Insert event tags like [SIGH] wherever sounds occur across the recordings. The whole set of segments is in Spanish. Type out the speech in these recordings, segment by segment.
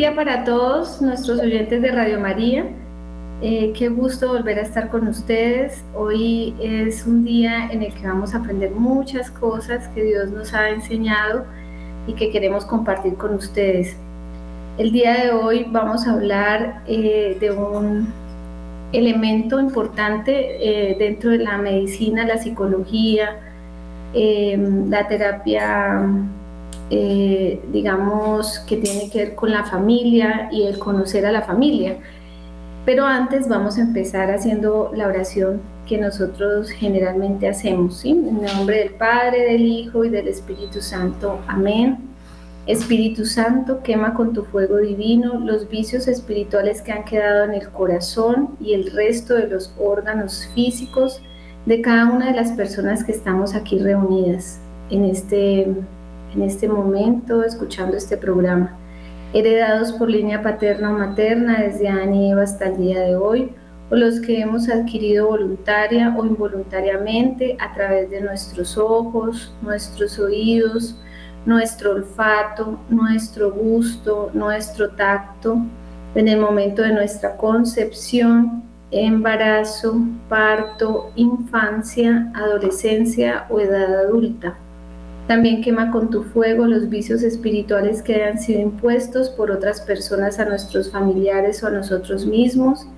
Día para todos nuestros oyentes de Radio María. Eh, qué gusto volver a estar con ustedes. Hoy es un día en el que vamos a aprender muchas cosas que Dios nos ha enseñado y que queremos compartir con ustedes. El día de hoy vamos a hablar eh, de un elemento importante eh, dentro de la medicina, la psicología, la terapia eh, digamos, que tiene que ver con la familia y el conocer a la familia. Pero antes vamos a empezar haciendo la oración que nosotros generalmente hacemos. En nombre del Padre, del Hijo y del Espíritu Santo. Amén. Espíritu Santo, quema con tu fuego divino los vicios espirituales que han quedado en el corazón y el resto de los órganos físicos de cada una de las personas que estamos aquí reunidas en este en este momento escuchando este programa, heredados por línea paterna o materna desde Ana y Eva hasta el día de hoy, o los que hemos adquirido voluntaria o involuntariamente a través de nuestros ojos, nuestros oídos, nuestro olfato, nuestro gusto, nuestro tacto, en el momento de nuestra concepción, embarazo, parto, infancia, adolescencia o edad adulta. También quema con tu fuego los vicios espirituales que hayan sido impuestos por otras personas a nuestros familiares o a nosotros mismos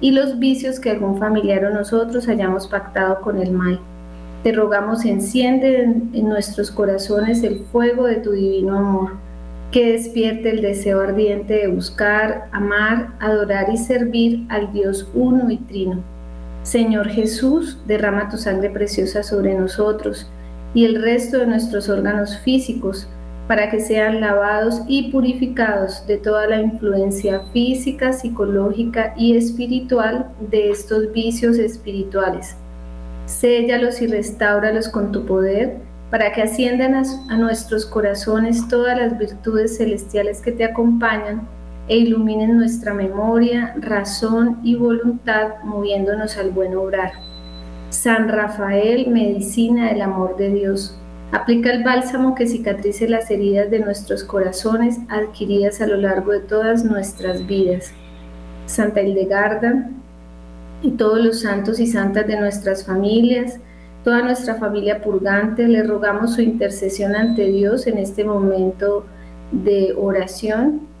y los vicios que algún familiar o nosotros hayamos pactado con el mal. Te rogamos enciende en, nuestros corazones el fuego de tu divino amor, que despierte el deseo ardiente de buscar, amar, adorar y servir al Dios uno y trino. Señor Jesús, derrama tu sangre preciosa sobre nosotros y el resto de nuestros órganos físicos para que sean lavados y purificados de toda la influencia física, psicológica y espiritual de estos vicios espirituales. Séllalos y restáuralos con tu poder para que asciendan a, nuestros corazones todas las virtudes celestiales que te acompañan e iluminen nuestra memoria, razón y voluntad moviéndonos al buen obrar. San Rafael, medicina del amor de Dios. Aplica el bálsamo que cicatrice las heridas de nuestros corazones adquiridas a lo largo de todas nuestras vidas. Santa Hildegarda y todos los santos y santas de nuestras familias, toda nuestra familia purgante, le rogamos su intercesión ante Dios en este momento de oración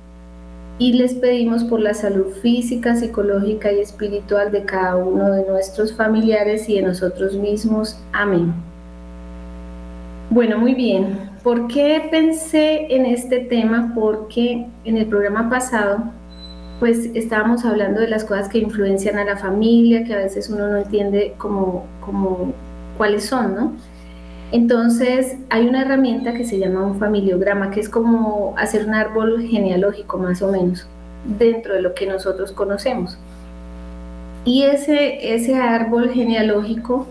y les pedimos por la salud física, psicológica y espiritual de cada uno de nuestros familiares y de nosotros mismos. Amén. Bueno, muy bien. ¿Por qué pensé en este tema? Porque en el programa pasado, pues estábamos hablando de las cosas que influencian a la familia, que a veces uno no entiende como, cuáles son, ¿no? Entonces, hay una herramienta que se llama un familiograma, que es como hacer un árbol genealógico más o menos, dentro de lo que nosotros conocemos. Y ese, ese árbol genealógico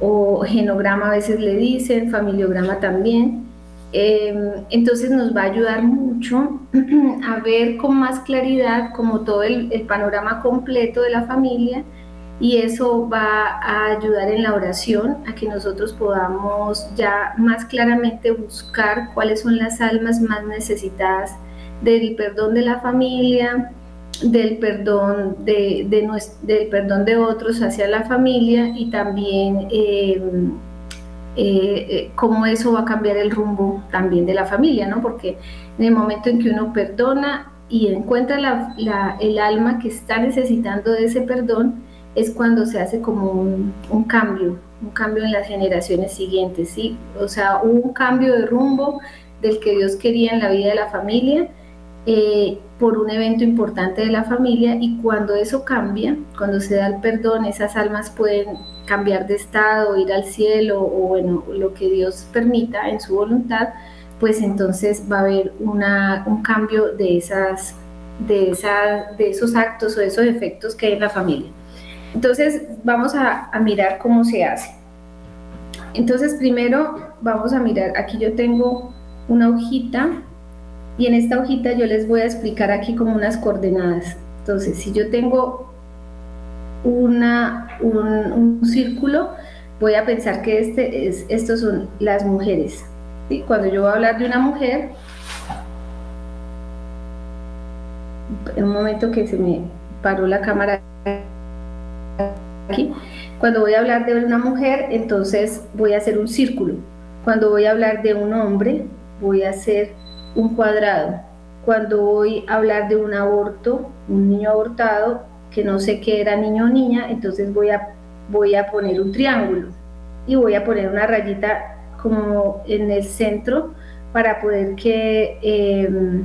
o genograma a veces le dicen, familiograma también, em, entonces nos va a ayudar mucho [CLEARS THROAT] a ver con más claridad como todo el, el panorama completo de la familia y eso va a ayudar en la oración a que nosotros podamos ya más claramente buscar cuáles son las almas más necesitadas del perdón de la familia, del perdón de, del perdón de otros hacia la familia y también em, eh, eh, cómo eso va a cambiar el rumbo también de la familia, ¿no? Porque en el momento en que uno perdona y encuentra el alma que está necesitando de ese perdón, es cuando se hace como un, cambio, un cambio en las generaciones siguientes, ¿sí? O sea, un cambio de rumbo del que Dios quería en la vida de la familia eh, por un evento importante de la familia y cuando eso cambia, cuando se da el perdón, esas almas pueden cambiar de estado, ir al cielo o bueno, lo que Dios permita en su voluntad, pues entonces va a haber una, un cambio de, esas, de, esa, de esos actos o de esos efectos que hay en la familia. Entonces vamos a, mirar cómo se hace. Entonces primero vamos a mirar, aquí yo tengo una hojita y en esta hojita yo les voy a explicar aquí como unas coordenadas. Entonces si yo tengo una, un, círculo, voy a pensar que este es, estos son las mujeres. y Cuando yo voy a hablar de una mujer, en un momento que se me paró la cámara aquí. Cuando voy a hablar de una mujer, entonces voy a hacer un círculo. Cuando voy a hablar de un hombre, voy a hacer un cuadrado. Cuando voy a hablar de un aborto, un niño abortado, que no sé qué era niño o niña, entonces voy a, voy a poner un triángulo y voy a poner una rayita como en el centro para poder que em,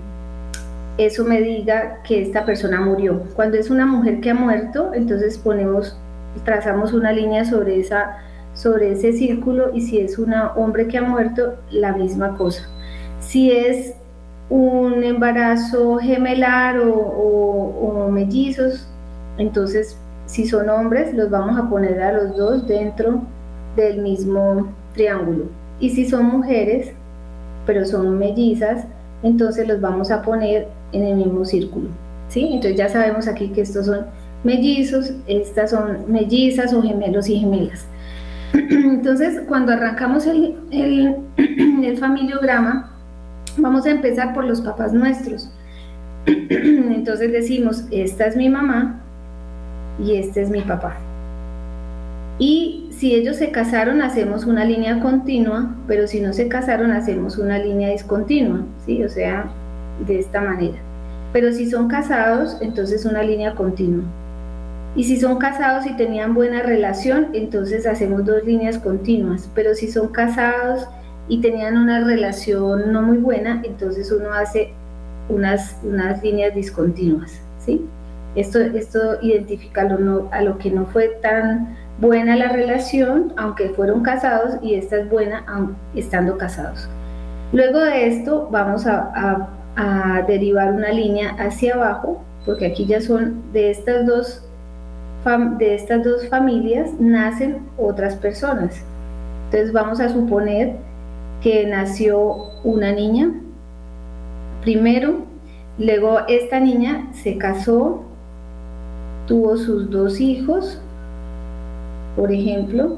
eso me diga que esta persona murió. Cuando es una mujer que ha muerto, entonces ponemos, trazamos una línea sobre, esa, sobre ese círculo y si es un hombre que ha muerto, la misma cosa. Si es un embarazo gemelar o, mellizos, entonces si son hombres, los vamos a poner a los dos dentro del mismo triángulo. Y si son mujeres, pero son mellizas, entonces los vamos a poner en el mismo círculo. ¿sí? Entonces ya sabemos aquí que estos son mellizos, estas son mellizas o gemelos y gemelas. [CLEARS THROAT] Entonces, cuando arrancamos el, [CLEARS THROAT] el, familiograma, vamos a empezar por los papás nuestros. [CLEARS THROAT] Entonces decimos, esta es mi mamá y este es mi papá. Y si ellos se casaron, hacemos una línea continua, pero si no se casaron, hacemos una línea discontinua, ¿sí? O sea, de esta manera. Pero si son casados, entonces una línea continua. Y si son casados y tenían buena relación, entonces hacemos dos líneas continuas. Pero si son casados y tenían una relación no muy buena, entonces uno hace unas, unas líneas discontinuas, ¿sí? Esto, esto identifica lo a lo que no fue tan buena la relación, aunque fueron casados, y esta es buena estando casados. Luego de esto vamos a, derivar una línea hacia abajo, porque aquí ya son de estas dos de estas dos familias nacen otras personas. Entonces vamos a suponer que nació una niña primero, luego esta niña se casó, tuvo sus dos hijos, por ejemplo,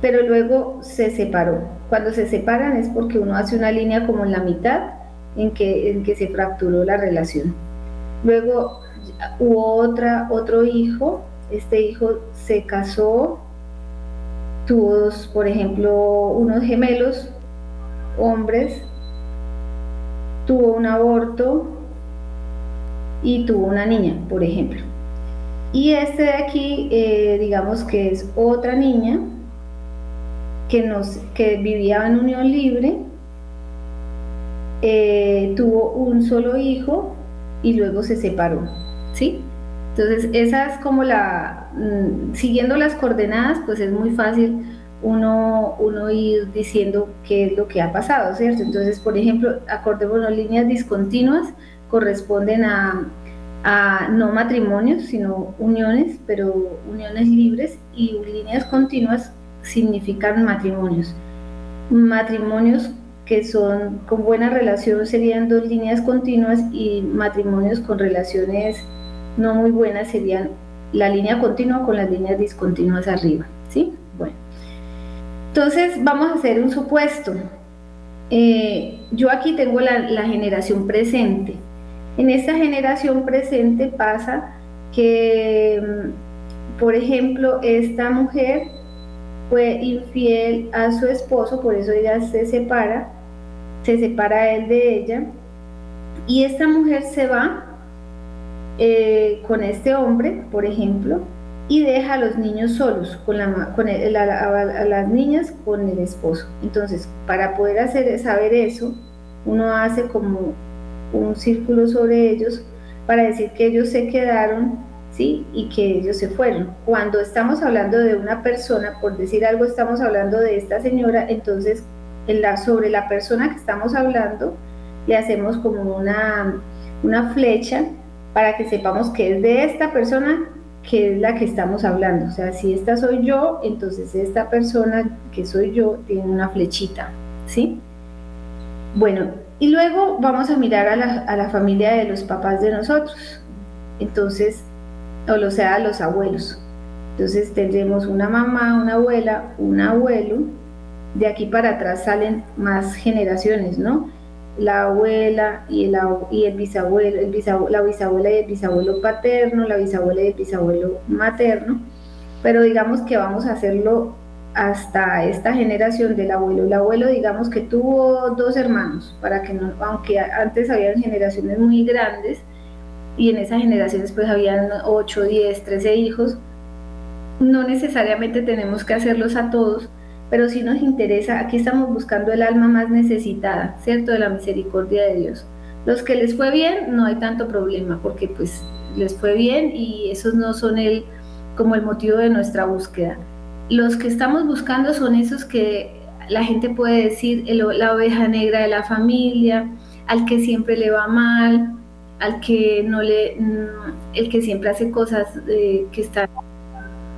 pero luego se separó. Cuando se separan es porque uno hace una línea como en la mitad en que, en que se fracturó la relación. Luego hubo otra, otro hijo, este hijo se casó, tuvo, por ejemplo, unos gemelos, hombres, tuvo un aborto y tuvo una niña, por ejemplo. Y este de aquí, eh, digamos que es otra niña que, vivía en unión libre, eh, tuvo un solo hijo y luego se separó, ¿sí? Entonces, esa es como la, mm, siguiendo las coordenadas, pues es muy fácil uno, uno ir diciendo qué es lo que ha pasado, ¿cierto? Entonces, por ejemplo, acordémonos, líneas discontinuas corresponden a a no matrimonios, sino uniones, pero uniones libres y líneas continuas significan matrimonios. Matrimonios que son con buena relación serían dos líneas continuas y matrimonios con relaciones no muy buenas serían la línea continua con las líneas discontinuas arriba, ¿sí? Bueno. Entonces vamos a hacer un supuesto. Eh, yo aquí tengo la generación presente. En esta generación presente pasa que, mm, por ejemplo, esta mujer fue infiel a su esposo, por eso ella se separa, se separa él de ella, y esta mujer se va eh, con este hombre, por ejemplo, y deja a los niños solos, con, la, con a, las niñas con el esposo. Entonces, para poder hacer, saber eso, uno hace como un círculo sobre ellos para decir que ellos se quedaron, ¿sí? Y que ellos se fueron. Cuando estamos hablando de una persona, por decir algo, estamos hablando de esta señora, entonces en la, sobre la persona que estamos hablando, le hacemos como una, una flecha para que sepamos que es de esta persona que es la que estamos hablando. O sea, si esta soy yo, entonces esta persona que soy yo tiene una flechita, ¿sí? Bueno, y luego vamos a mirar a la, familia de los papás de nosotros. Entonces, o lo sea, a los abuelos. Entonces tendremos una mamá, una abuela, un abuelo. De aquí para atrás salen más generaciones, ¿no? La abuela y el, y el bisabuelo, el la bisabuela y el bisabuelo paterno, la bisabuela y el bisabuelo materno, pero digamos que vamos a hacerlo hasta esta generación del abuelo. El abuelo, digamos que tuvo dos hermanos, para que no, aunque antes habían generaciones muy grandes, y en esas generaciones pues habían 8, 10, 13 hijos, no necesariamente tenemos que hacerlos a todos, pero si nos interesa, aquí estamos buscando el alma más necesitada, ¿cierto? De la misericordia de Dios. Los que les fue bien, no hay tanto problema, porque pues les fue bien y esos no son el, como el motivo de nuestra búsqueda. Los que estamos buscando son esos que la gente puede decir la oveja negra de la familia, al que siempre le va mal, al que no le, mm, el que siempre hace cosas eh, que están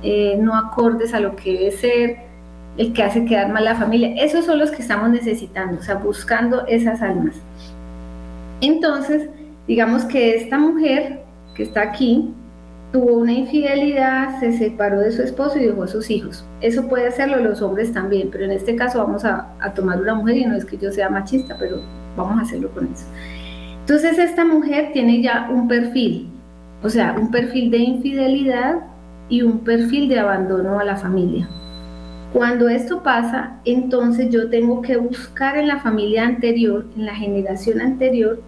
eh, no acordes a lo que debe ser, el que hace quedar mal la familia. Esos son los que estamos necesitando, o sea, buscando esas almas. Entonces, digamos que esta mujer que está aquí tuvo una infidelidad, se separó de su esposo y dejó a sus hijos. Eso puede hacerlo los hombres también, pero en este caso vamos a, a tomar una mujer y no es que yo sea machista, pero vamos a hacerlo con eso. Entonces esta mujer tiene ya un perfil, o sea, un perfil de infidelidad y un perfil de abandono a la familia. Cuando esto pasa, entonces yo tengo que buscar en la familia anterior, en la generación anterior,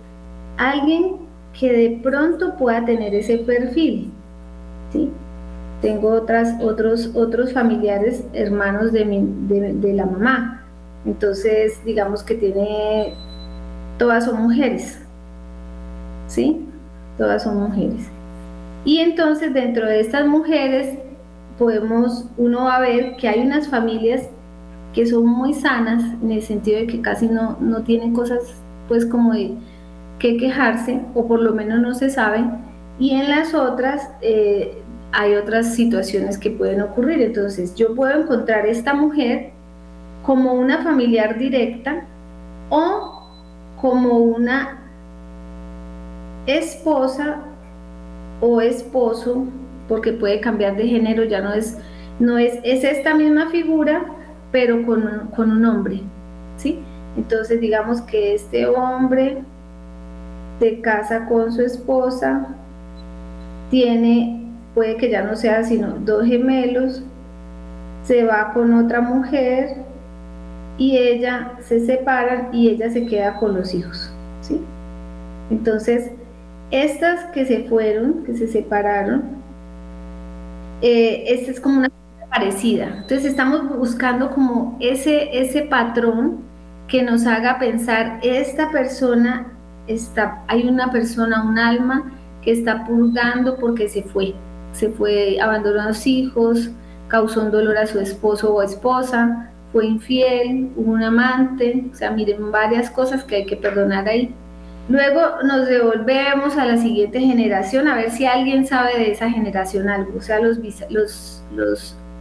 alguien que de pronto pueda tener ese perfil. ¿sí? Tengo otras, otros, otros familiares, hermanos de, de, la mamá. Entonces, digamos que tiene, todas son mujeres. ¿Sí? Todas son mujeres. Y entonces dentro de estas mujeres podemos, uno va a ver que hay unas familias que son muy sanas en el sentido de que casi no, no tienen cosas pues como de que quejarse o por lo menos no se saben y en las otras eh, hay otras situaciones que pueden ocurrir. Entonces yo puedo encontrar esta mujer como una familiar directa o como una esposa o esposo porque puede cambiar de género, ya no es, no es, es esta misma figura, pero con, con un hombre, ¿sí? Entonces digamos que este hombre se casa con su esposa, tiene, puede que ya no sea sino dos gemelos, se va con otra mujer y ella se separan y ella se queda con los hijos, ¿sí? Entonces, estas que se fueron, que se separaron, eh, esta es como una parecida. Entonces estamos buscando como ese, ese patrón que nos haga pensar, esta persona está, hay una persona, un alma que está purgando porque se fue, se fue, abandonó a los hijos, causó un dolor a su esposo o esposa, fue infiel, hubo un amante, o sea, miren varias cosas que hay que perdonar ahí. Luego nos devolvemos a la siguiente generación a ver si alguien sabe de esa generación algo, o sea, los,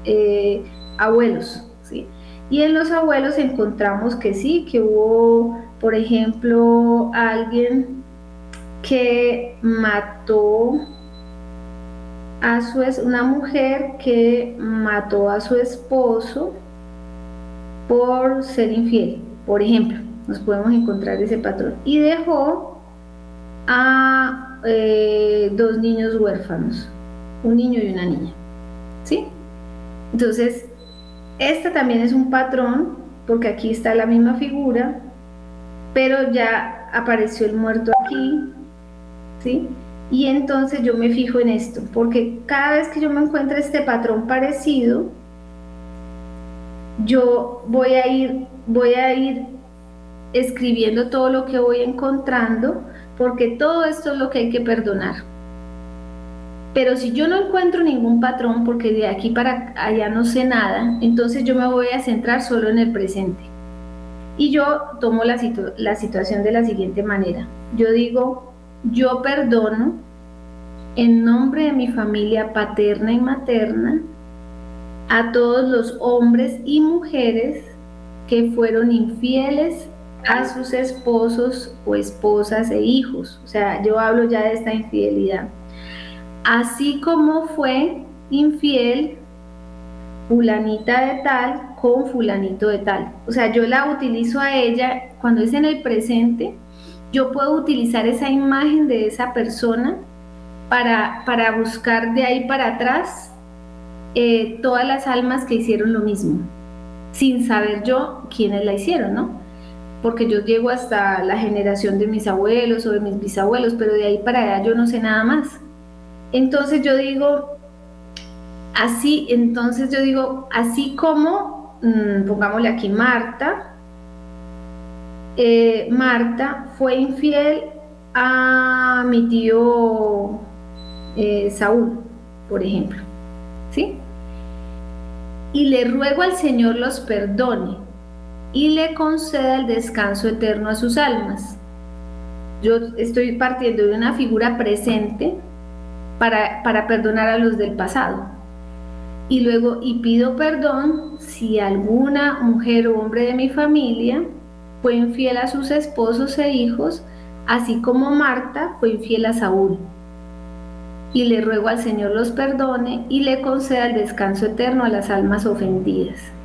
eh, abuelos. ¿sí? Y en los abuelos encontramos que sí, que hubo, por ejemplo, alguien que mató a su una mujer que mató a su esposo por ser infiel, por ejemplo nos podemos encontrar ese patrón. Y dejó a eh, dos niños huérfanos, un niño y una niña. ¿Sí? Entonces, este también es un patrón, porque aquí está la misma figura, pero ya apareció el muerto aquí, ¿sí? Y entonces yo me fijo en esto, porque cada vez que yo me encuentro este patrón parecido, yo voy a ir, voy a ir escribiendo todo lo que voy encontrando, porque todo esto es lo que hay que perdonar. Pero si yo no encuentro ningún patrón, porque de aquí para allá no sé nada, entonces yo me voy a centrar solo en el presente. Y yo tomo la, la situación de la siguiente manera. Yo digo, yo perdono en nombre de mi familia paterna y materna a todos los hombres y mujeres que fueron infieles a sus esposos o esposas e hijos. O sea, yo hablo ya de esta infidelidad. Así como fue infiel fulanita de tal con fulanito de tal. O sea, yo la utilizo a ella cuando es en el presente, yo puedo utilizar esa imagen de esa persona para, para buscar de ahí para atrás eh, todas las almas que hicieron lo mismo, sin saber yo quiénes la hicieron, ¿no? Porque yo llego hasta la generación de mis abuelos o de mis bisabuelos, pero de ahí para allá yo no sé nada más. Entonces yo digo, Así, entonces yo digo, así como, mm, pongámosle aquí Marta, eh, Marta fue infiel a mi tío eh, Saúl, por ejemplo, ¿sí? Y le ruego al Señor los perdone y le conceda el descanso eterno a sus almas. Yo estoy partiendo de una figura presente para, para perdonar a los del pasado. Y luego, y pido perdón si alguna mujer o hombre de mi familia fue infiel a sus esposos e hijos, así como Marta fue infiel a Saúl. Y le ruego al Señor los perdone y le conceda el descanso eterno a las almas ofendidas.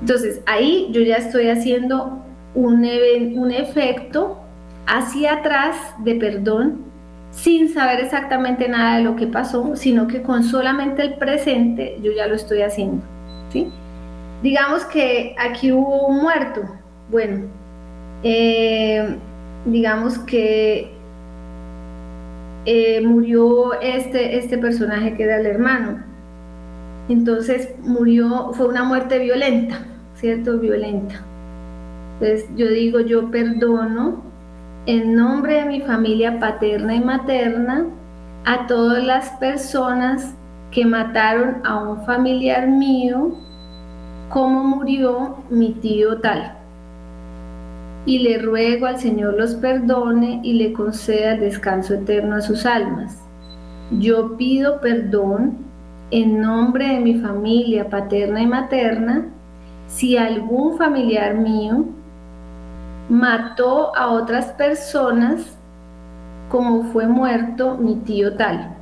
Entonces, ahí yo ya estoy haciendo un, un efecto hacia atrás de perdón sin saber exactamente nada de lo que pasó, sino que con solamente el presente yo ya lo estoy haciendo. ¿sí? Digamos que aquí hubo un muerto. Bueno, eh, digamos que eh, murió este, este personaje que era el hermano. Entonces murió, fue una muerte violenta, ¿cierto? Violenta. Entonces yo digo, yo perdono en nombre de mi familia paterna y materna, a todas las personas que mataron a un familiar mío, como murió mi tío tal. Y le ruego al Señor los perdone y le conceda descanso eterno a sus almas. Yo pido perdón en nombre de mi familia paterna y materna si algún familiar mío mató a otras personas como fue muerto mi tío tal.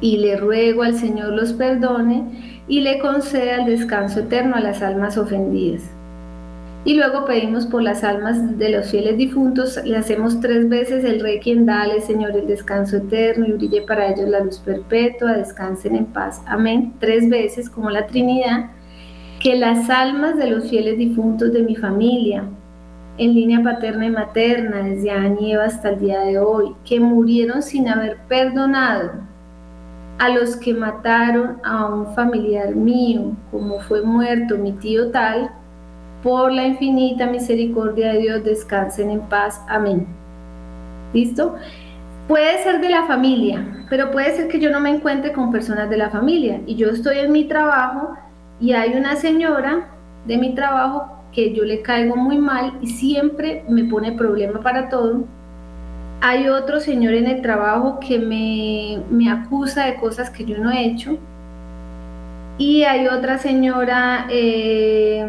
Y le ruego al Señor los perdone y le conceda el descanso eterno a las almas ofendidas. Y luego pedimos por las almas de los fieles difuntos, le hacemos tres veces el rey quien dale, Señor, el descanso eterno y brille para ellos la luz perpetua, descansen en paz. Amén. Tres veces como la Trinidad, que las almas de los fieles difuntos de mi familia, en línea paterna y materna desde Adán hasta el día de hoy, que murieron sin haber perdonado a los que mataron a un familiar mío, como fue muerto mi tío tal, por la infinita misericordia de Dios, descansen en paz. Amén. ¿Listo? Puede ser de la familia, pero puede ser que yo no me encuentre con personas de la familia y yo estoy en mi trabajo y hay una señora de mi trabajo que yo le caigo muy mal y siempre me pone problema para todo. Hay otro señor en el trabajo que me, me acusa de cosas que yo no he hecho. Y hay otra señora, eh,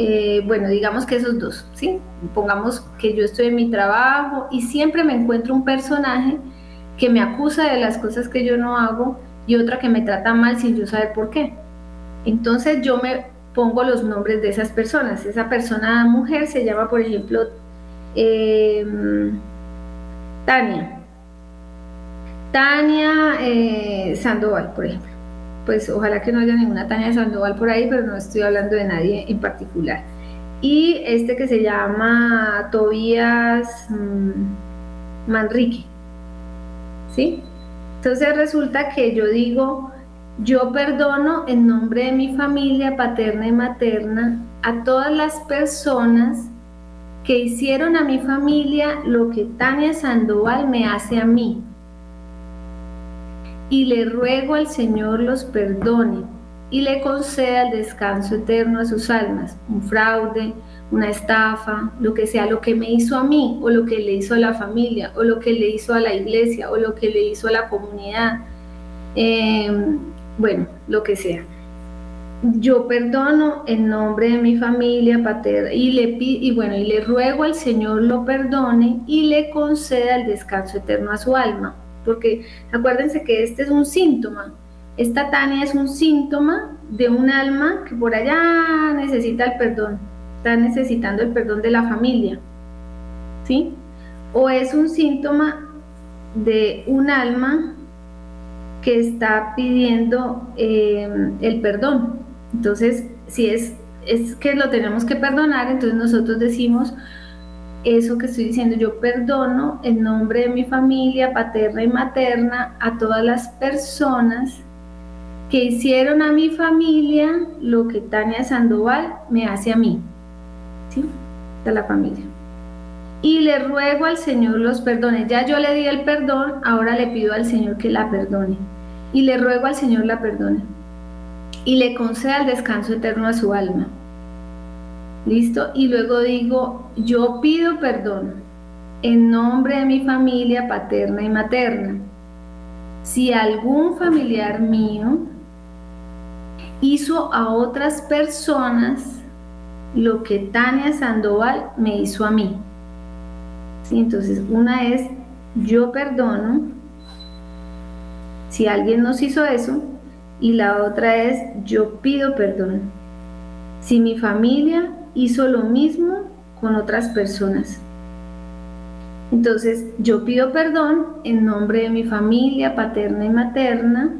eh, bueno, digamos que esos dos, ¿sí? Pongamos que yo estoy en mi trabajo y siempre me encuentro un personaje que me acusa de las cosas que yo no hago y otra que me trata mal sin yo saber por qué. Entonces yo me pongo los nombres de esas personas. Esa persona mujer se llama, por ejemplo, em, Tania. Tania eh, Sandoval, por ejemplo. Pues ojalá que no haya ninguna Tania Sandoval por ahí, pero no estoy hablando de nadie en particular. Y este que se llama Tobías mm, Manrique. ¿Sí? Entonces resulta que yo digo, yo perdono en nombre de mi familia paterna y materna a todas las personas que hicieron a mi familia lo que Tania Sandoval me hace a mí. Y le ruego al Señor los perdone y le conceda el descanso eterno a sus almas, un fraude, una estafa, lo que sea, lo que me hizo a mí o lo que le hizo a la familia o lo que le hizo a la iglesia o lo que le hizo a la comunidad. Eh, bueno, lo que sea. Yo perdono en nombre de mi familia paterna y le y bueno, y le ruego al Señor lo perdone y le conceda el descanso eterno a su alma, porque acuérdense que este es un síntoma. esta Tania es un síntoma de un alma que por allá necesita el perdón, está necesitando el perdón de la familia, ¿sí? O es un síntoma de un alma que está pidiendo eh, el perdón. Entonces, si es, es que lo tenemos que perdonar, entonces nosotros decimos, eso que estoy diciendo, yo perdono en nombre de mi familia paterna y materna a todas las personas que hicieron a mi familia lo que Tania Sandoval me hace a mí. ¿Sí? De la familia. Y le ruego al Señor los perdone. Ya yo le di el perdón, ahora le pido al Señor que la perdone. Y le ruego al Señor la perdone. Y le conceda el descanso eterno a su alma. ¿Listo? Y luego digo, yo pido perdón en nombre de mi familia paterna y materna. Si algún familiar mío hizo a otras personas lo que Tania Sandoval me hizo a mí. ¿Sí? Entonces, una es, yo perdono si alguien nos hizo eso, y la otra es, yo pido perdón si mi familia hizo lo mismo con otras personas. Entonces, yo pido perdón en nombre de mi familia paterna y materna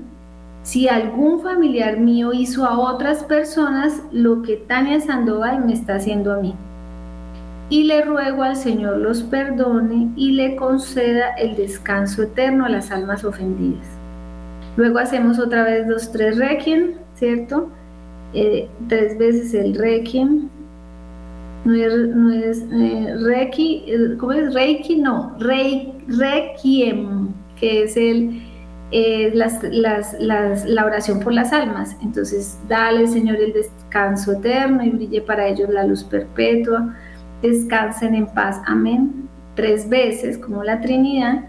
si algún familiar mío hizo a otras personas lo que Tania Sandoval me está haciendo a mí. Y le ruego al Señor los perdone y le conceda el descanso eterno a las almas ofendidas. Luego hacemos otra vez los tres requiem, ¿cierto? Eh, tres veces el requiem. No es, eh, reiki, eh, ¿cómo es? Reiki, no, requiem, que es el eh, la oración por las almas. Entonces, dale, Señor, el descanso eterno y brille para ellos la luz perpetua. Descansen en paz. Amén. Tres veces, como la Trinidad,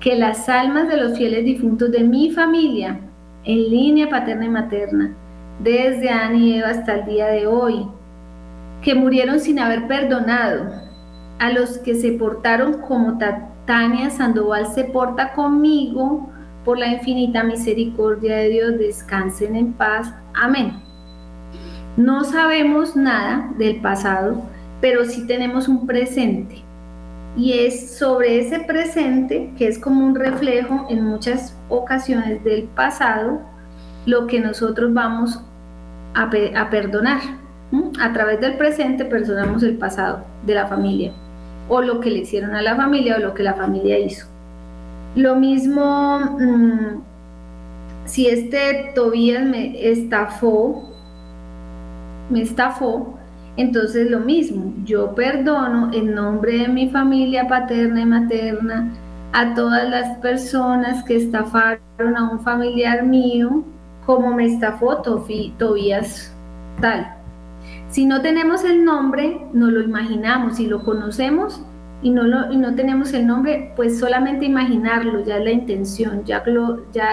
que las almas de los fieles difuntos de mi familia, en línea paterna y materna, desde Ana y Eva hasta el día de hoy, que murieron sin haber perdonado, a los que se portaron como Tania Sandoval se porta conmigo, por la infinita misericordia de Dios, descansen en paz. Amén. No sabemos nada del pasado, pero sí tenemos un presente. Y es sobre ese presente, que es como un reflejo en muchas ocasiones del pasado, lo que nosotros vamos a, perdonar. A través del presente perdonamos el pasado de la familia, o lo que le hicieron a la familia, o lo que la familia hizo. Lo mismo, mm, si este Tobías me estafó, me estafó, entonces lo mismo, yo perdono en nombre de mi familia paterna y materna a todas las personas que estafaron a un familiar mío, como me estafó Tobías tal. Si no tenemos el nombre, no lo imaginamos, si lo conocemos, y no, lo, y no tenemos el nombre, pues solamente imaginarlo, ya es la intención, ya,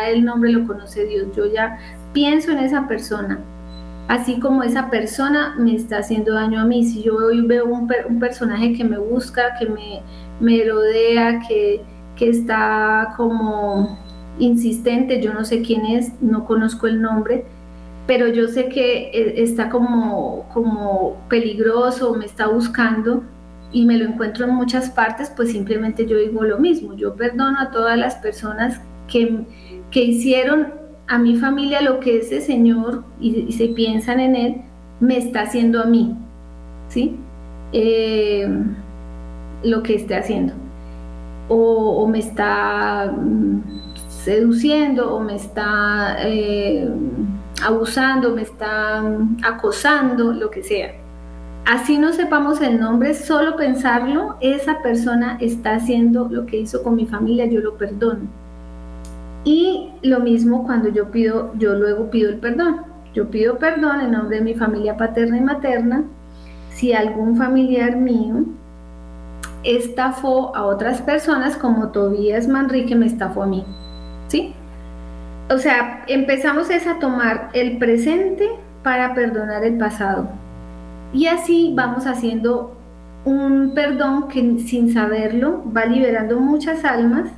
el nombre lo conoce Dios, yo ya pienso en esa persona, así como esa persona me está haciendo daño a mí, si yo hoy veo un, un personaje que me busca, que me, me rodea, que, que está como insistente, yo no sé quién es, no conozco el nombre, pero yo sé que eh, está como, como peligroso, me está buscando, y me lo encuentro en muchas partes, pues simplemente yo digo lo mismo. Yo perdono a todas las personas que, que hicieron a mi familia lo que ese Señor, y, se piensan en Él, me está haciendo a mí. ¿Sí? Eh, lo que esté haciendo. O, me está mm, seduciendo, o me está eh, abusando, me está acosando, lo que sea. Así no sepamos el nombre, solo pensarlo, esa persona está haciendo lo que hizo con mi familia, yo lo perdono. Y lo mismo cuando yo pido, yo luego pido el perdón. Yo pido perdón en nombre de mi familia paterna y materna si algún familiar mío estafó a otras personas como Tobías Manrique me estafó a mí. O sea, empezamos es a tomar el presente para perdonar el pasado. Y así vamos haciendo un perdón que sin saberlo va liberando muchas almas,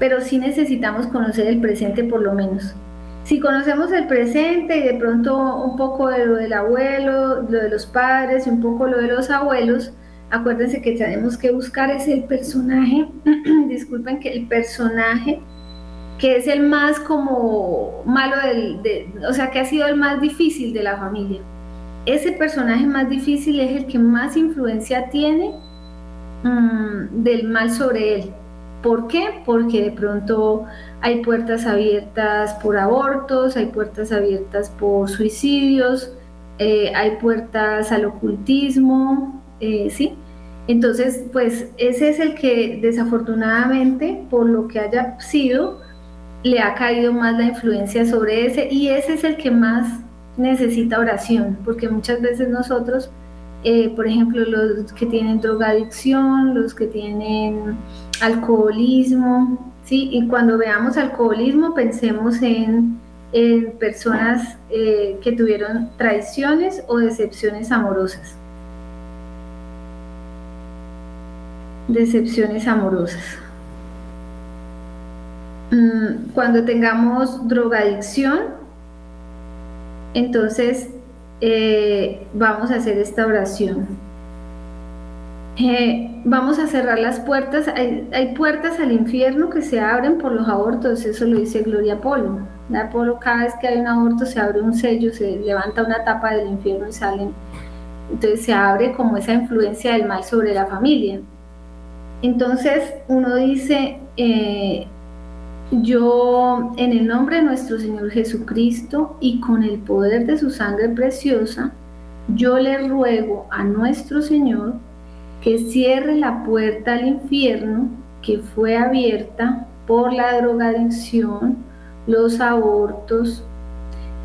pero sí necesitamos conocer el presente por lo menos. si conocemos el presente y de pronto un poco de lo del abuelo, lo de los padres y un poco lo de los abuelos, acuérdense que tenemos que buscar ese el personaje, [CLEARS THROAT] disculpen que el personaje que es el más como malo del, o sea, que ha sido el más difícil de la familia. Ese personaje más difícil es el que más influencia tiene mm, del mal sobre él. ¿Por qué? Porque de pronto hay puertas abiertas por abortos, hay puertas abiertas por suicidios, eh, hay puertas al ocultismo, eh, ¿sí? Entonces, pues ese es el que desafortunadamente, por lo que haya sido, le ha caído más la influencia sobre ese y ese es el que más necesita oración, porque muchas veces nosotros eh, por ejemplo, los que tienen drogadicción, los que tienen alcoholismo, ¿sí? Y cuando veamos alcoholismo pensemos en, personas eh, que tuvieron traiciones o decepciones amorosas. Decepciones amorosas. Mm, cuando tengamos drogadicción, entonces eh, vamos a hacer esta oración. Eh, vamos a cerrar las puertas. Hay, puertas al infierno que se abren por los abortos, eso lo dice Gloria Polo. La Polo, cada vez que hay un aborto se abre un sello, se levanta una tapa del infierno y salen. Entonces se abre como esa influencia del mal sobre la familia. Entonces uno dice, eh, yo, en el nombre de nuestro Señor Jesucristo y con el poder de su sangre preciosa, yo le ruego a nuestro Señor que cierre la puerta al infierno que fue abierta por la drogadicción, los abortos,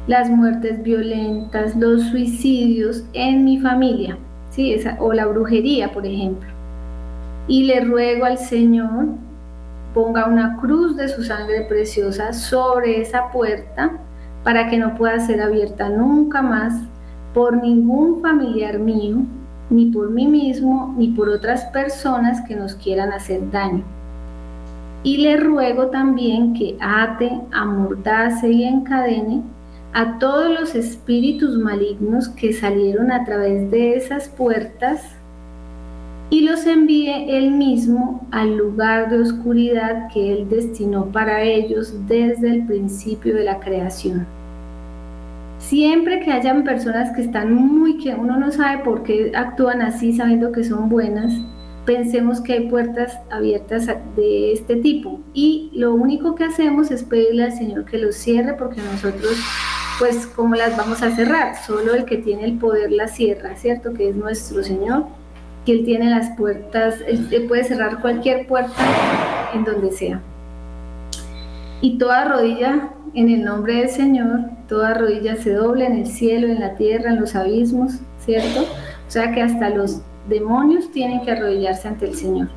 las muertes violentas, los suicidios en mi familia, ¿sí? Esa, o la brujería, por ejemplo. Y le ruego al Señor ponga una cruz de su sangre preciosa sobre esa puerta para que no pueda ser abierta nunca más por ningún familiar mío, ni por mí mismo, ni por otras personas que nos quieran hacer daño. Y le ruego también que ate, amordace y encadene a todos los espíritus malignos que salieron a través de esas puertas y los envíe él mismo al lugar de oscuridad que él destinó para ellos desde el principio de la creación. Siempre que hayan personas que están muy que uno no sabe por qué actúan así sabiendo que son buenas, pensemos que hay puertas abiertas de este tipo y lo único que hacemos es pedirle al Señor que los cierre porque nosotros pues cómo las vamos a cerrar, solo el que tiene el poder las cierra, ¿cierto? Que es nuestro Señor que Él tiene las puertas, Él, puede cerrar cualquier puerta en donde sea. Y toda rodilla en el nombre del Señor, toda rodilla se dobla en el cielo, en la tierra, en los abismos, ¿cierto? O sea que hasta los demonios tienen que arrodillarse ante el Señor.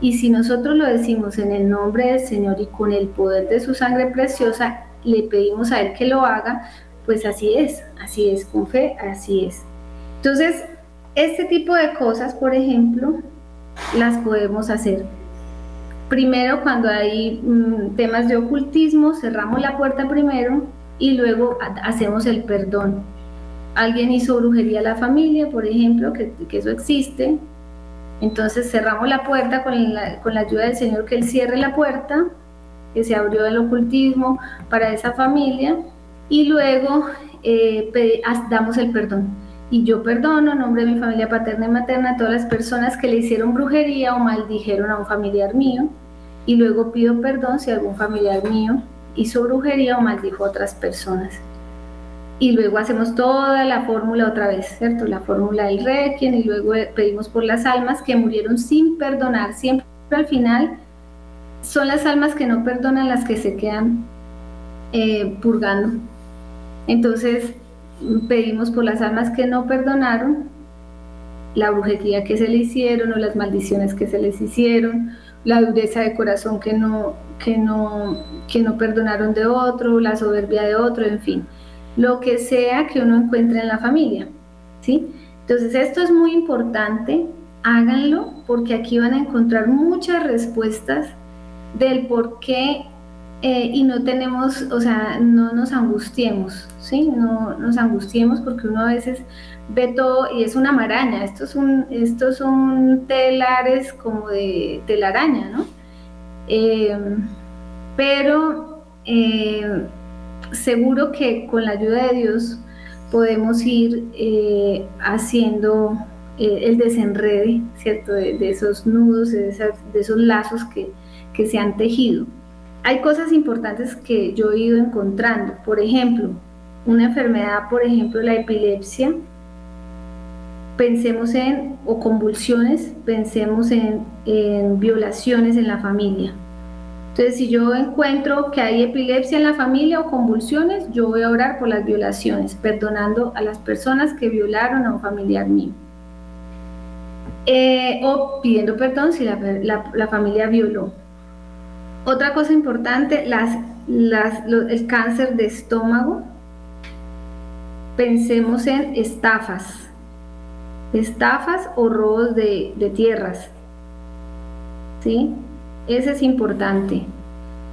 Y si nosotros lo decimos en el nombre del Señor y con el poder de su sangre preciosa, le pedimos a Él que lo haga, pues así es, así es, con fe, así es. Entonces, este tipo de cosas, por ejemplo, las podemos hacer. Primero, cuando hay mm, temas de ocultismo, cerramos la puerta primero y luego hacemos el perdón. Alguien hizo brujería a la familia, por ejemplo, que, eso existe. Entonces cerramos la puerta con la, con la ayuda del Señor, que Él cierre la puerta, que se abrió el ocultismo para esa familia y luego eh, damos el perdón y yo perdono en nombre de mi familia paterna y materna a todas las personas que le hicieron brujería o maldijeron a un familiar mío. Y luego pido perdón si algún familiar mío hizo brujería o maldijo a otras personas. Y luego hacemos toda la fórmula otra vez, ¿cierto? La fórmula del requiem y luego pedimos por las almas que murieron sin perdonar. Siempre al final son las almas que no perdonan las que se quedan eh, purgando. Entonces, pedimos por las almas que no perdonaron la brujería que se le hicieron o las maldiciones que se les hicieron, la dureza de corazón que no, que no, que no perdonaron de otro, la soberbia de otro, en fin, lo que sea que uno encuentre en la familia, ¿sí? Entonces esto es muy importante, háganlo porque aquí van a encontrar muchas respuestas del por qué eh, y no tenemos, o sea, no nos angustiemos, ¿sí? No nos angustiemos porque uno a veces ve todo y es una maraña. Estos son, estos son telares como de telaraña, ¿no? Eh, pero eh, seguro que con la ayuda de Dios podemos ir haciendo el desenrede, ¿cierto? De, esos nudos, de, esos lazos que, que se han tejido hay cosas importantes que yo he ido encontrando. Por ejemplo, una enfermedad, por ejemplo, la epilepsia, pensemos en, o convulsiones, pensemos en, violaciones en la familia. Entonces, si yo encuentro que hay epilepsia en la familia o convulsiones, yo voy a orar por las violaciones, perdonando a las personas que violaron a un familiar mío. Eh, o pidiendo perdón si la familia violó. Otra cosa importante, el cáncer de estómago. Pensemos en estafas, estafas o robos de, de tierras. ¿Sí? Ese es importante.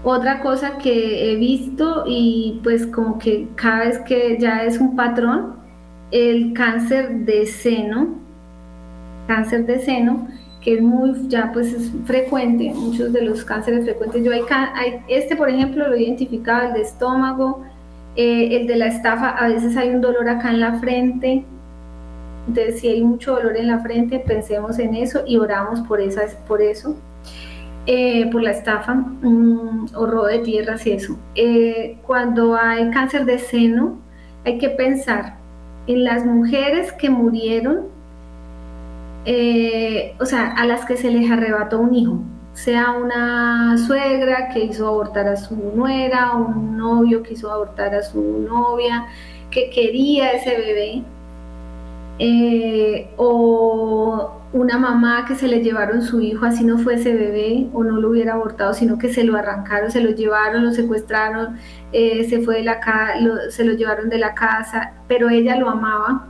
Otra cosa que he visto y pues como que cada vez que ya es un patrón, el cáncer de seno, cáncer de seno, que es muy, ya pues es frecuente, muchos de los cánceres frecuentes. Yo hay, este, por ejemplo, lo he identificado, el de estómago, eh, el de la estafa, a veces hay un dolor acá en la frente. Entonces, si hay mucho dolor en la frente, pensemos en eso y oramos por, esas, por eso. Eh, por la estafa mm, o robo de tierras y eso. Eh, cuando hay cáncer de seno, hay que pensar en las mujeres que murieron eh, o sea, a las que se les arrebató un hijo, sea una suegra que hizo abortar a su nuera, un novio que hizo abortar a su novia, que quería ese bebé, eh, o una mamá que se le llevaron su hijo así no fuese bebé o no lo hubiera abortado, sino que se lo arrancaron, se lo llevaron, lo secuestraron, eh, se fue de la se lo llevaron de la casa, pero ella lo amaba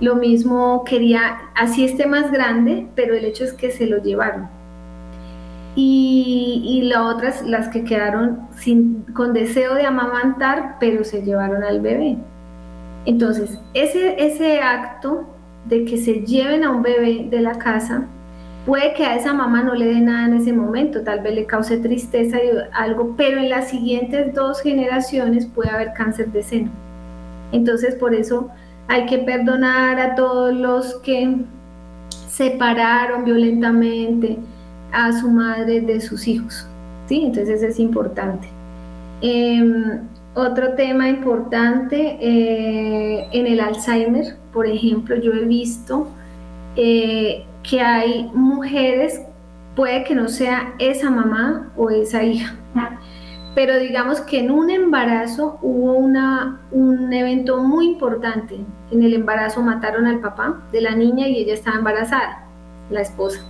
lo mismo quería, así esté más grande, pero el hecho es que se lo llevaron. Y, las otras, las que quedaron sin, con deseo de amamantar, pero se llevaron al bebé. Entonces, ese, ese acto de que se lleven a un bebé de la casa, puede que a esa mamá no le dé nada en ese momento, tal vez le cause tristeza y algo, pero en las siguientes dos generaciones puede haber cáncer de seno. Entonces, por eso hay que perdonar a todos los que separaron violentamente a su madre de sus hijos. ¿sí? Entonces es importante. Em, otro tema importante eh, en el Alzheimer, por ejemplo, yo he visto eh, que hay mujeres, puede que no sea esa mamá o esa hija, pero digamos que en un embarazo hubo una, un evento muy importante. En el embarazo mataron al papá de la niña y ella estaba embarazada, la esposa.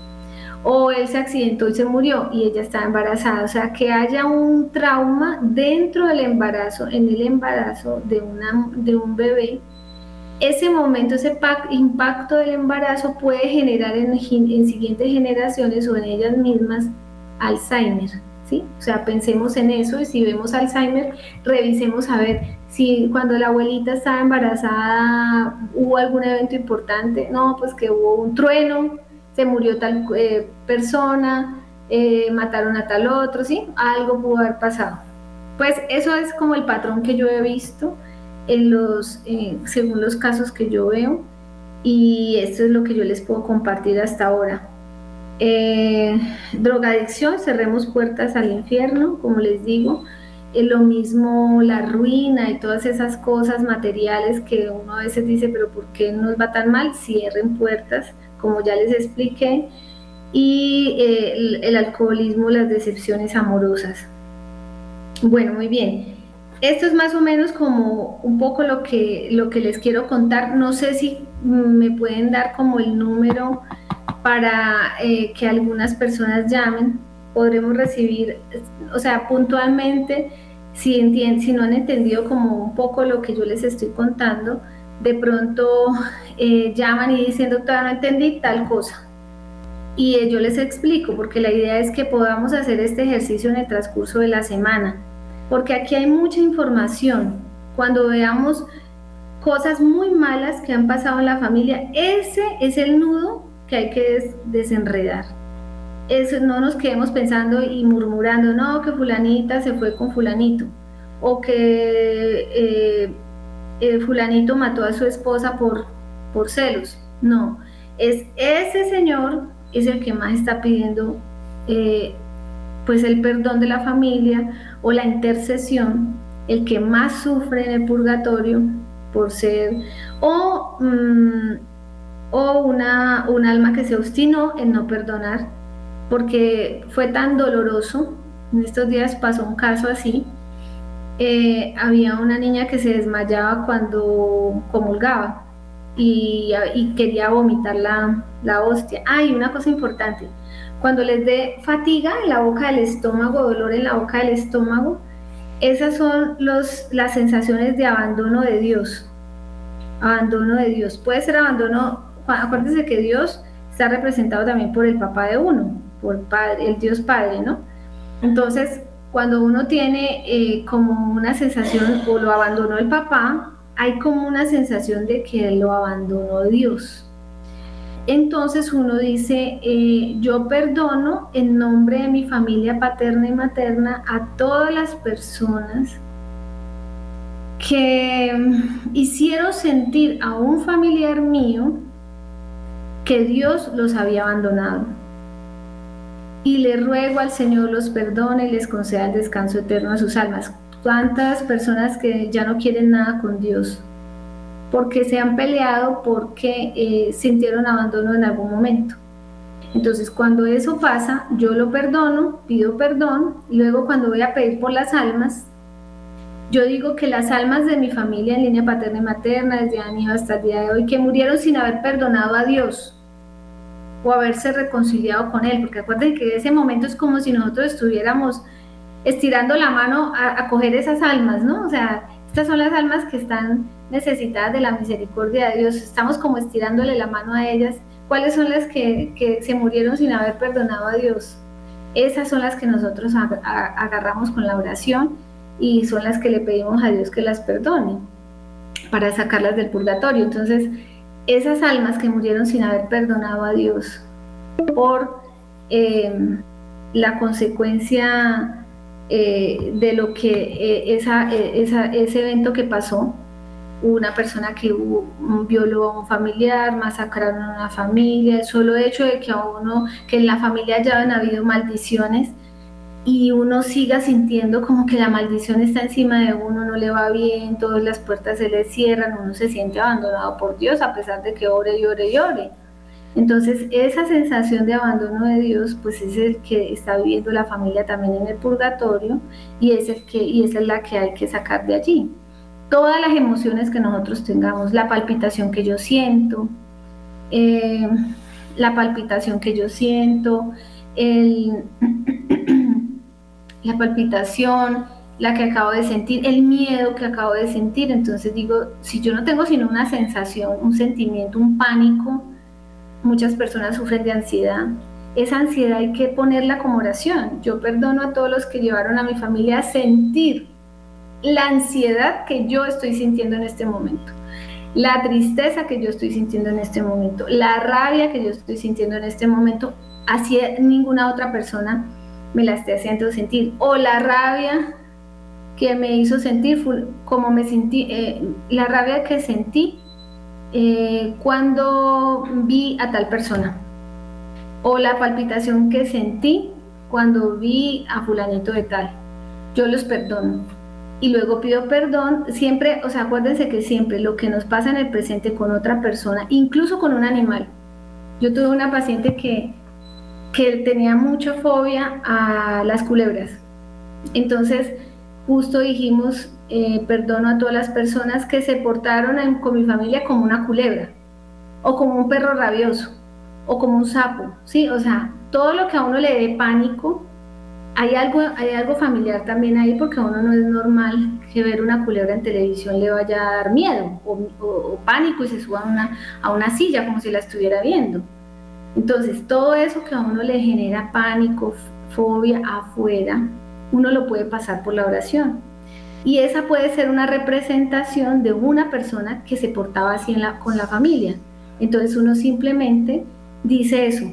O él se accidentó y se murió y ella estaba embarazada. O sea, que haya un trauma dentro del embarazo, en el embarazo de, una, de un bebé. Ese momento, ese impacto del embarazo puede generar en, en siguientes generaciones o en ellas mismas Alzheimer o sea, pensemos en eso y si vemos Alzheimer, revisemos a ver si cuando la abuelita estaba embarazada hubo algún evento importante, no, pues que hubo un trueno, se murió tal eh, persona, eh, mataron a tal otro, ¿sí? Algo pudo haber pasado. Pues eso es como el patrón que yo he visto en los, eh, según los casos que yo veo y esto es lo que yo les puedo compartir hasta ahora. Eh, drogadicción, cerremos puertas al infierno, como les digo. lo mismo la ruina y todas esas cosas materiales que uno a veces dice, pero ¿por qué nos va tan mal? Cierren puertas, como ya les expliqué. Y eh, el, alcoholismo, las decepciones amorosas. Bueno, muy bien. Esto es más o menos como un poco lo que, lo que les quiero contar. No sé si me pueden dar como el número para eh, que algunas personas llamen, podremos recibir, o sea, puntualmente, si, si no han entendido como un poco lo que yo les estoy contando, de pronto eh, llaman y dicen, doctora, no entendí tal cosa. Y yo les explico, porque la idea es que podamos hacer este ejercicio en el transcurso de la semana, porque aquí hay mucha información. Cuando veamos cosas muy malas que han pasado en la familia, ese es el nudo que hay que desenredar. Eso, no nos quedemos pensando y murmurando, no, que fulanita se fue con fulanito, o que eh, eh, fulanito mató a su esposa por, por celos. No, es ese señor es el que más está pidiendo eh, pues el perdón de la familia o la intercesión, el que más sufre en el purgatorio por ser o, mm, o una, un alma que se obstinó en no perdonar porque fue tan doloroso. En estos días pasó un caso así. Eh, había una niña que se desmayaba cuando comulgaba y, quería vomitar la, la hostia. Hay una cosa importante. Cuando les dé fatiga en la boca del estómago, dolor en la boca del estómago, esas son los, las sensaciones de abandono de Dios. Abandono de Dios. Puede ser abandono, acuérdense que Dios está representado también por el papá de uno, por padre, el Dios Padre, ¿no? Entonces, cuando uno tiene eh, como una sensación o lo abandonó el papá, hay como una sensación de que lo abandonó Dios. Entonces uno dice, eh, yo perdono en nombre de mi familia paterna y materna a todas las personas que hicieron sentir a un familiar mío que Dios los había abandonado. Y le ruego al Señor los perdone y les conceda el descanso eterno a sus almas cuántas personas que ya no quieren nada con Dios, porque se han peleado, porque eh, sintieron abandono en algún momento. Entonces, cuando eso pasa, yo lo perdono, pido perdón, y luego cuando voy a pedir por las almas, yo digo que las almas de mi familia en línea paterna y materna, desde Aníbal hasta el día de hoy, que murieron sin haber perdonado a Dios o haberse reconciliado con Él, porque acuérdense que ese momento es como si nosotros estuviéramos estirando la mano a, coger esas almas, ¿no? O sea, estas son las almas que están necesitadas de la misericordia de Dios. Estamos como estirándole la mano a ellas. ¿Cuáles son las que, se murieron sin haber perdonado a Dios? Esas son las que nosotros agarramos con la oración y son las que le pedimos a Dios que las perdone para sacarlas del purgatorio. Entonces, esas almas que murieron sin haber perdonado a Dios por eh, la consecuencia eh, de lo que eh, eh, esa, ese evento que pasó, una persona que violó a un familiar, masacraron a una familia, el solo hecho de que a uno, que en la familia ya han habido maldiciones y uno siga sintiendo como que la maldición está encima de uno, no le va bien, todas las puertas se le cierran, uno se siente abandonado por Dios a pesar de que ore y ore ore. Entonces, esa sensación de abandono de Dios, pues es el que está viviendo la familia también en el purgatorio y es, el que, y esa es la que hay que sacar de allí. Todas las emociones que nosotros tengamos, la palpitación que yo siento, eh, la palpitación que yo siento, [CLEARS THROAT] la palpitación, la que acabo de sentir, el miedo que acabo de sentir. Entonces digo, si yo no tengo sino una sensación, un sentimiento, un pánico, muchas personas sufren de ansiedad. Esa ansiedad hay que ponerla como oración. Yo perdono a todos los que llevaron a mi familia a sentir la ansiedad que yo estoy sintiendo en este momento, la tristeza que yo estoy sintiendo en este momento, la rabia que yo estoy sintiendo en este momento, así ninguna otra persona me la esté haciendo sentir, o la rabia que me hizo sentir, como me sentí, eh, la rabia que sentí eh, cuando vi a tal persona o la palpitación que sentí cuando vi a fulanito de tal. Yo los perdono. Y luego pido perdón, siempre, o sea, acuérdense que siempre lo que nos pasa en el presente con otra persona, incluso con un animal. Yo tuve una paciente que, que tenía mucha fobia a las culebras. Entonces, justo dijimos, eh, perdono a todas las personas que se portaron con mi familia como una culebra, o como un perro rabioso, o como un sapo, ¿sí? O sea, todo lo que a uno le dé pánico, hay algo, hay algo familiar también ahí porque a uno no es normal que ver una culebra en televisión le vaya a dar miedo o, pánico y se suba a una, silla como si la estuviera viendo. Entonces, todo eso que a uno le genera pánico, fobia afuera, uno lo puede pasar por la oración. Y esa puede ser una representación de una persona que se portaba así con la familia. Entonces uno simplemente dice eso,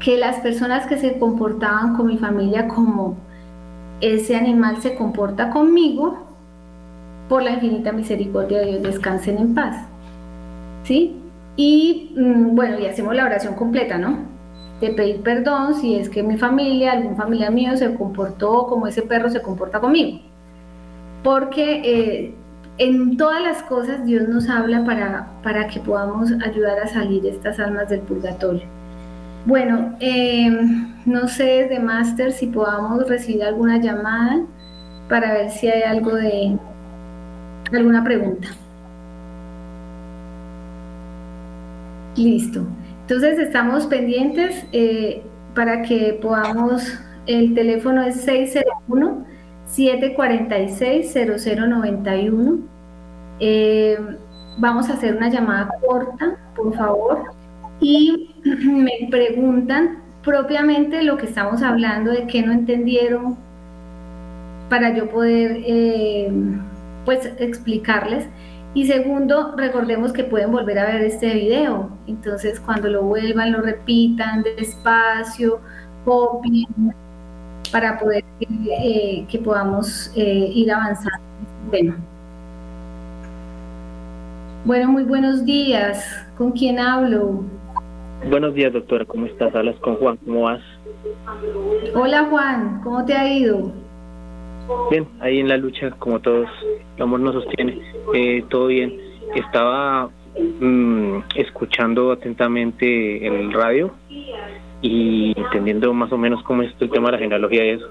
que las personas que se comportaban con mi familia como ese animal se comporta conmigo, por la infinita misericordia de Dios, descansen en paz. ¿Sí? Y mm, bueno, y hacemos la oración completa, ¿no? De pedir perdón si es que mi familia, algún familiar mío se comportó como ese perro se comporta conmigo. Porque eh, en todas las cosas Dios nos habla para, para que podamos ayudar a salir estas almas del purgatorio. Bueno, eh, no sé desde Master si podamos recibir alguna llamada para ver si hay algo de alguna pregunta. Listo. Entonces estamos pendientes eh, para que podamos, el teléfono es 601 746-0091. Eh, vamos a hacer una llamada corta, por favor. Y [CLEARS THROAT] me preguntan propiamente lo que estamos hablando, de qué no entendieron, para yo poder eh, pues explicarles. Y segundo, recordemos que pueden volver a ver este video. Entonces, cuando lo vuelvan, lo repitan despacio, copien, para poder eh, que podamos eh, ir avanzando Bueno. Bueno, muy buenos días. ¿Con quién hablo? Buenos días, doctora. ¿Cómo estás? Hablas con Juan. ¿Cómo vas? Hola, Juan. ¿Cómo te ha ido? Bien, ahí en la lucha, como todos, el amor nos sostiene. Eh, todo bien. Estaba mm, escuchando atentamente el radio y entendiendo más o menos cómo es el tema de la genealogía y eso,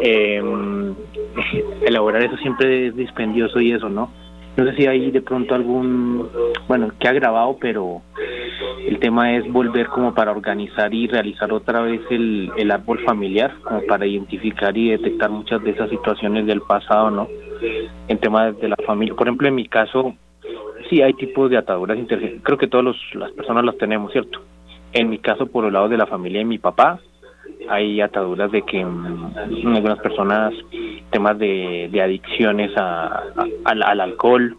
em, [LAUGHS] elaborar eso siempre es dispendioso y eso, ¿no? No sé si hay de pronto algún, bueno, que ha grabado, pero el tema es volver como para organizar y realizar otra vez el, el árbol familiar, como para identificar y detectar muchas de esas situaciones del pasado, ¿no? En tema de la familia. Por ejemplo, en mi caso, sí hay tipos de ataduras. Creo que todas las personas las tenemos, ¿cierto? En mi caso, por el lado de la familia de mi papá, hay ataduras de que mm, algunas personas, temas de, adicciones a, al, alcohol.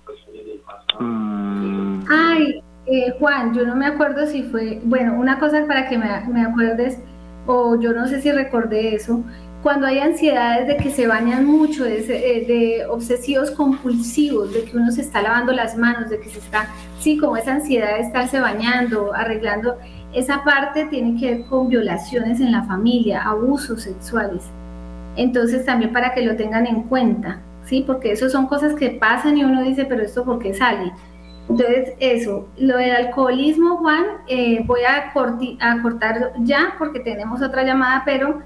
Mm. Ay, eh, Juan, yo no me acuerdo si fue, bueno, una cosa para que me, me acuerdes, o yo no sé si recordé eso, cuando hay ansiedades de que se bañan mucho, de, eh, de, obsesivos compulsivos, de que uno se está lavando las manos, de que se está, sí, como esa ansiedad de estarse bañando, arreglando, esa parte tiene que ver con violaciones en la familia, abusos sexuales. Entonces también para que lo tengan en cuenta, ¿sí? Porque eso son cosas que pasan y uno dice, pero esto por qué sale. Entonces, eso, lo del alcoholismo, Juan, eh, voy a, a cortar ya porque tenemos otra llamada, pero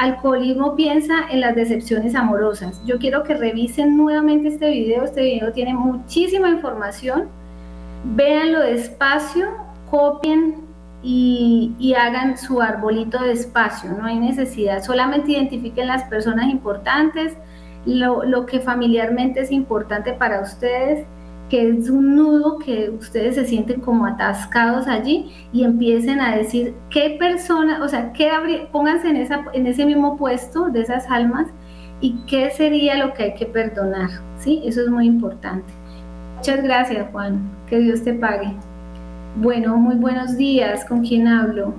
Alcoholismo piensa en las decepciones amorosas. Yo quiero que revisen nuevamente este video. Este video tiene muchísima información. Véanlo despacio, copien y, hagan su arbolito despacio. No hay necesidad. Solamente identifiquen las personas importantes, lo, lo que familiarmente es importante para ustedes que es un nudo que ustedes se sienten como atascados allí y empiecen a decir qué persona, o sea, qué pónganse en, esa, en ese mismo puesto de esas almas y qué sería lo que hay que perdonar, ¿sí? Eso es muy importante. Muchas gracias, Juan. Que Dios te pague. Bueno, muy buenos días. ¿Con quién hablo?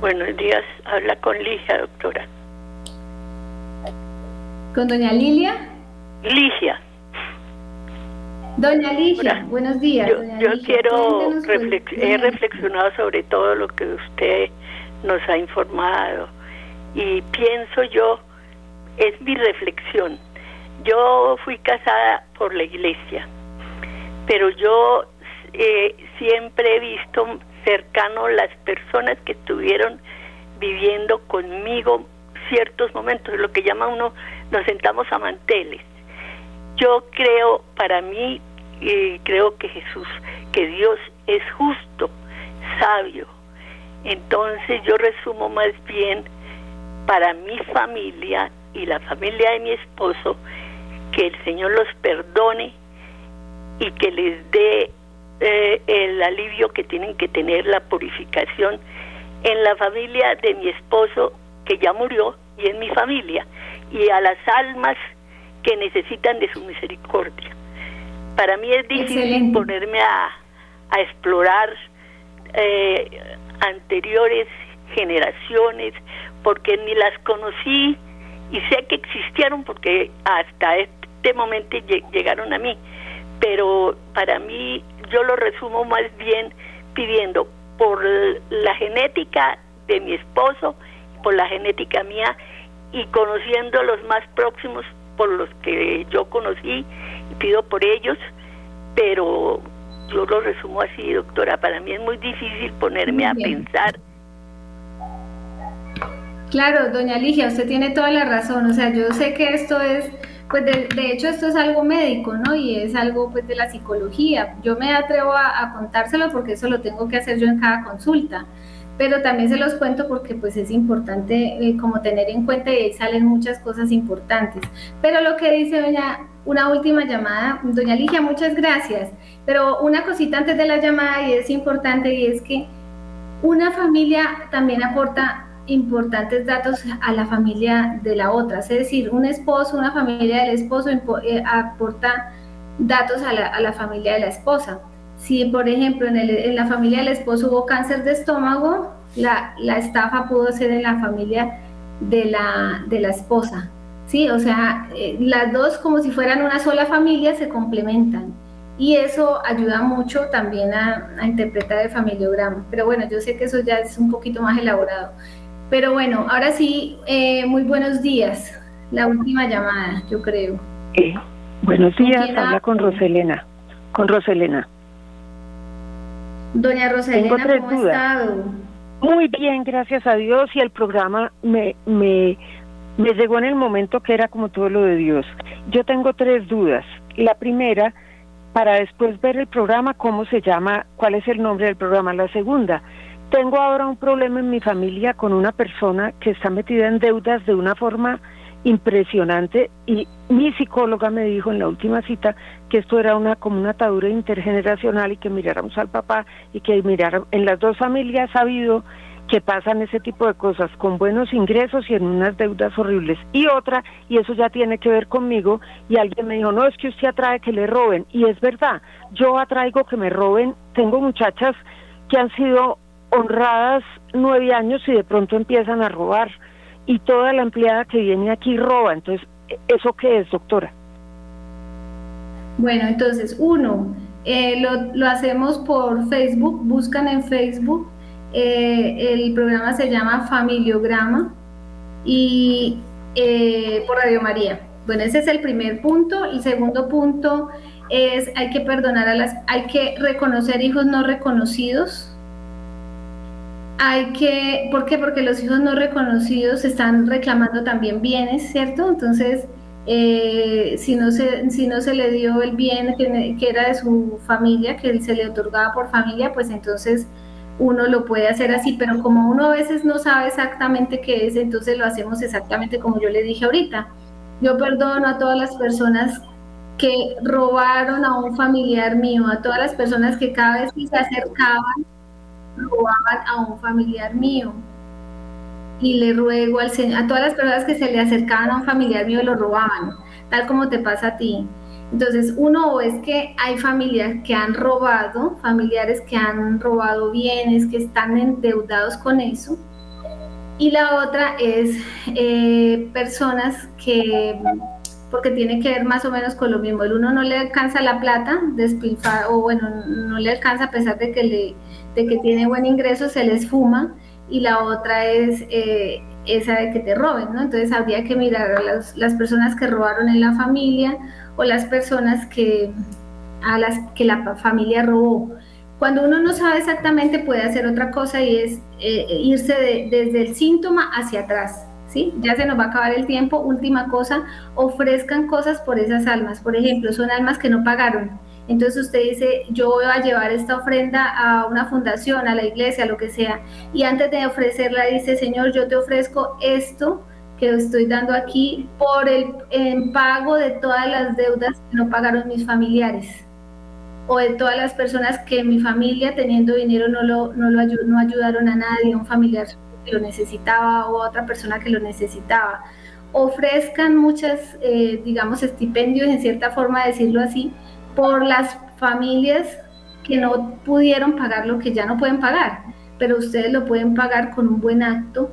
Buenos días. Habla con Ligia, doctora. ¿Con doña Lilia? Ligia. Doña Ligia, buenos días. Yo, quiero, he reflexionado sobre todo lo que usted nos ha informado y pienso yo, es mi reflexión. Yo fui casada por la iglesia, pero yo eh, siempre he visto cercano las personas que estuvieron viviendo conmigo ciertos momentos, lo que llama uno, nos sentamos a manteles yo creo, para mí, y creo que Jesús, que Dios es justo, sabio. Entonces yo resumo más bien para mi familia y la familia de mi esposo, que el Señor los perdone y que les dé eh, el alivio que tienen que tener la purificación en la familia de mi esposo que ya murió y en mi familia y a las almas que necesitan de su misericordia. Para mí es difícil ponerme a, a explorar eh, anteriores generaciones porque ni las conocí y sé que existieron porque hasta este momento llegaron a mí. Pero para mí yo lo resumo más bien pidiendo por la genética de mi esposo, por la genética mía y conociendo los más próximos por los que yo conocí y pido por ellos, pero yo lo resumo así, doctora, para mí es muy difícil ponerme a pensar. Claro, doña Ligia, usted tiene toda la razón, o sea, yo sé que esto es, pues de, hecho esto es algo médico, ¿no? Y es algo pues de la psicología. Yo me atrevo a contárselo porque eso lo tengo que hacer yo en cada consulta pero también se los cuento porque pues es importante eh, como tener en cuenta y ahí salen muchas cosas importantes. Pero lo que dice doña, una última llamada, doña Ligia, muchas gracias, pero una cosita antes de la llamada y es importante y es que una familia también aporta importantes datos a la familia de la otra, es decir, un esposo, una familia del esposo eh, aporta datos a la, a la familia de la esposa. Si, por ejemplo, en, la familia del esposo hubo cáncer de estómago, la, estafa pudo ser en la familia de la, de la esposa. ¿sí? O sea, eh, las dos como si fueran una sola familia se complementan. Y eso ayuda mucho también a, interpretar el familiograma. Pero bueno, yo sé que eso ya es un poquito más elaborado. Pero bueno, ahora sí, eh, muy buenos días. La última llamada, yo creo. Eh, buenos días, habla con Roselena. Con Roselena. Doña Rosalina, ¿cómo ha estado? Muy bien, gracias a Dios, y el programa me, me, me llegó en el momento que era como todo lo de Dios. Yo tengo tres dudas. La primera, para después ver el programa, cómo se llama, cuál es el nombre del programa. La segunda, tengo ahora un problema en mi familia con una persona que está metida en deudas de una forma impresionante y mi psicóloga me dijo en la última cita que esto era una como una atadura intergeneracional y que miráramos al papá y que miráramos en las dos familias ha habido que pasan ese tipo de cosas con buenos ingresos y en unas deudas horribles. Y otra, y eso ya tiene que ver conmigo, y alguien me dijo, no, es que usted atrae que le roben. Y es verdad, yo atraigo que me roben, tengo muchachas que han sido honradas nueve años y de pronto empiezan a robar y toda la empleada que viene aquí roba. Entonces, ¿eso qué es, doctora? Bueno, entonces, uno, eh, lo, hacemos por Facebook, buscan en Facebook, eh, el programa se llama Familiograma y eh, por Radio María. Bueno, ese es el primer punto. El segundo punto es hay que perdonar a las, hay que reconocer hijos no reconocidos, hay que, ¿por qué? Porque los hijos no reconocidos están reclamando también bienes, ¿cierto? Entonces, eh, si, no se, si no se le dio el bien que, que, era de su familia, que se le otorgaba por familia, pues entonces uno lo puede hacer así, pero como uno a veces no sabe exactamente qué es, entonces lo hacemos exactamente como yo le dije ahorita. Yo perdono a todas las personas que robaron a un familiar mío, a todas las personas que cada vez que se acercaban robaban a un familiar mío. Y le ruego al Señor, a todas las personas que se le acercaban a un familiar mío lo robaban, tal como te pasa a ti. Entonces, uno es que hay familias que han robado, familiares que han robado bienes, que están endeudados con eso. Y la otra es eh, personas que, porque tiene que ver más o menos con lo mismo, el uno no le alcanza la plata, despilfa, o bueno, no le alcanza a pesar de que le de que tiene buen ingreso se les fuma y la otra es eh, esa de que te roben, ¿no? Entonces habría que mirar a las, las, personas que robaron en la familia o las personas que a las que la familia robó. Cuando uno no sabe exactamente puede hacer otra cosa y es eh, irse desde el síntoma hacia atrás. Ya se nos va a acabar el tiempo. Última cosa, ofrezcan cosas por esas almas. Por ejemplo, son almas que no pagaron entonces usted dice, yo voy a llevar esta ofrenda a una fundación, a la iglesia, a lo que sea. Y antes de ofrecerla dice, Señor, yo te ofrezco esto que estoy dando aquí por el en pago de todas las deudas que no pagaron mis familiares. o de todas las personas que en mi familia teniendo dinero no lo, no no ayudaron a nadie, un familiar que lo necesitaba o otra persona que lo necesitaba. Ofrezcan muchas, eh, digamos, estipendios, en cierta forma decirlo así, por las familias que no pudieron pagar lo que ya no pueden pagar, pero ustedes lo pueden pagar con un buen acto,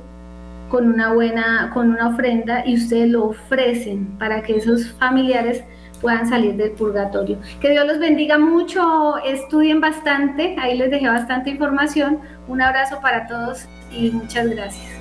con una buena, con una ofrenda y ustedes lo ofrecen para que esos familiares puedan salir del purgatorio. Que Dios los bendiga mucho, estudien bastante, ahí les dejé bastante información. Un abrazo para todos y muchas gracias.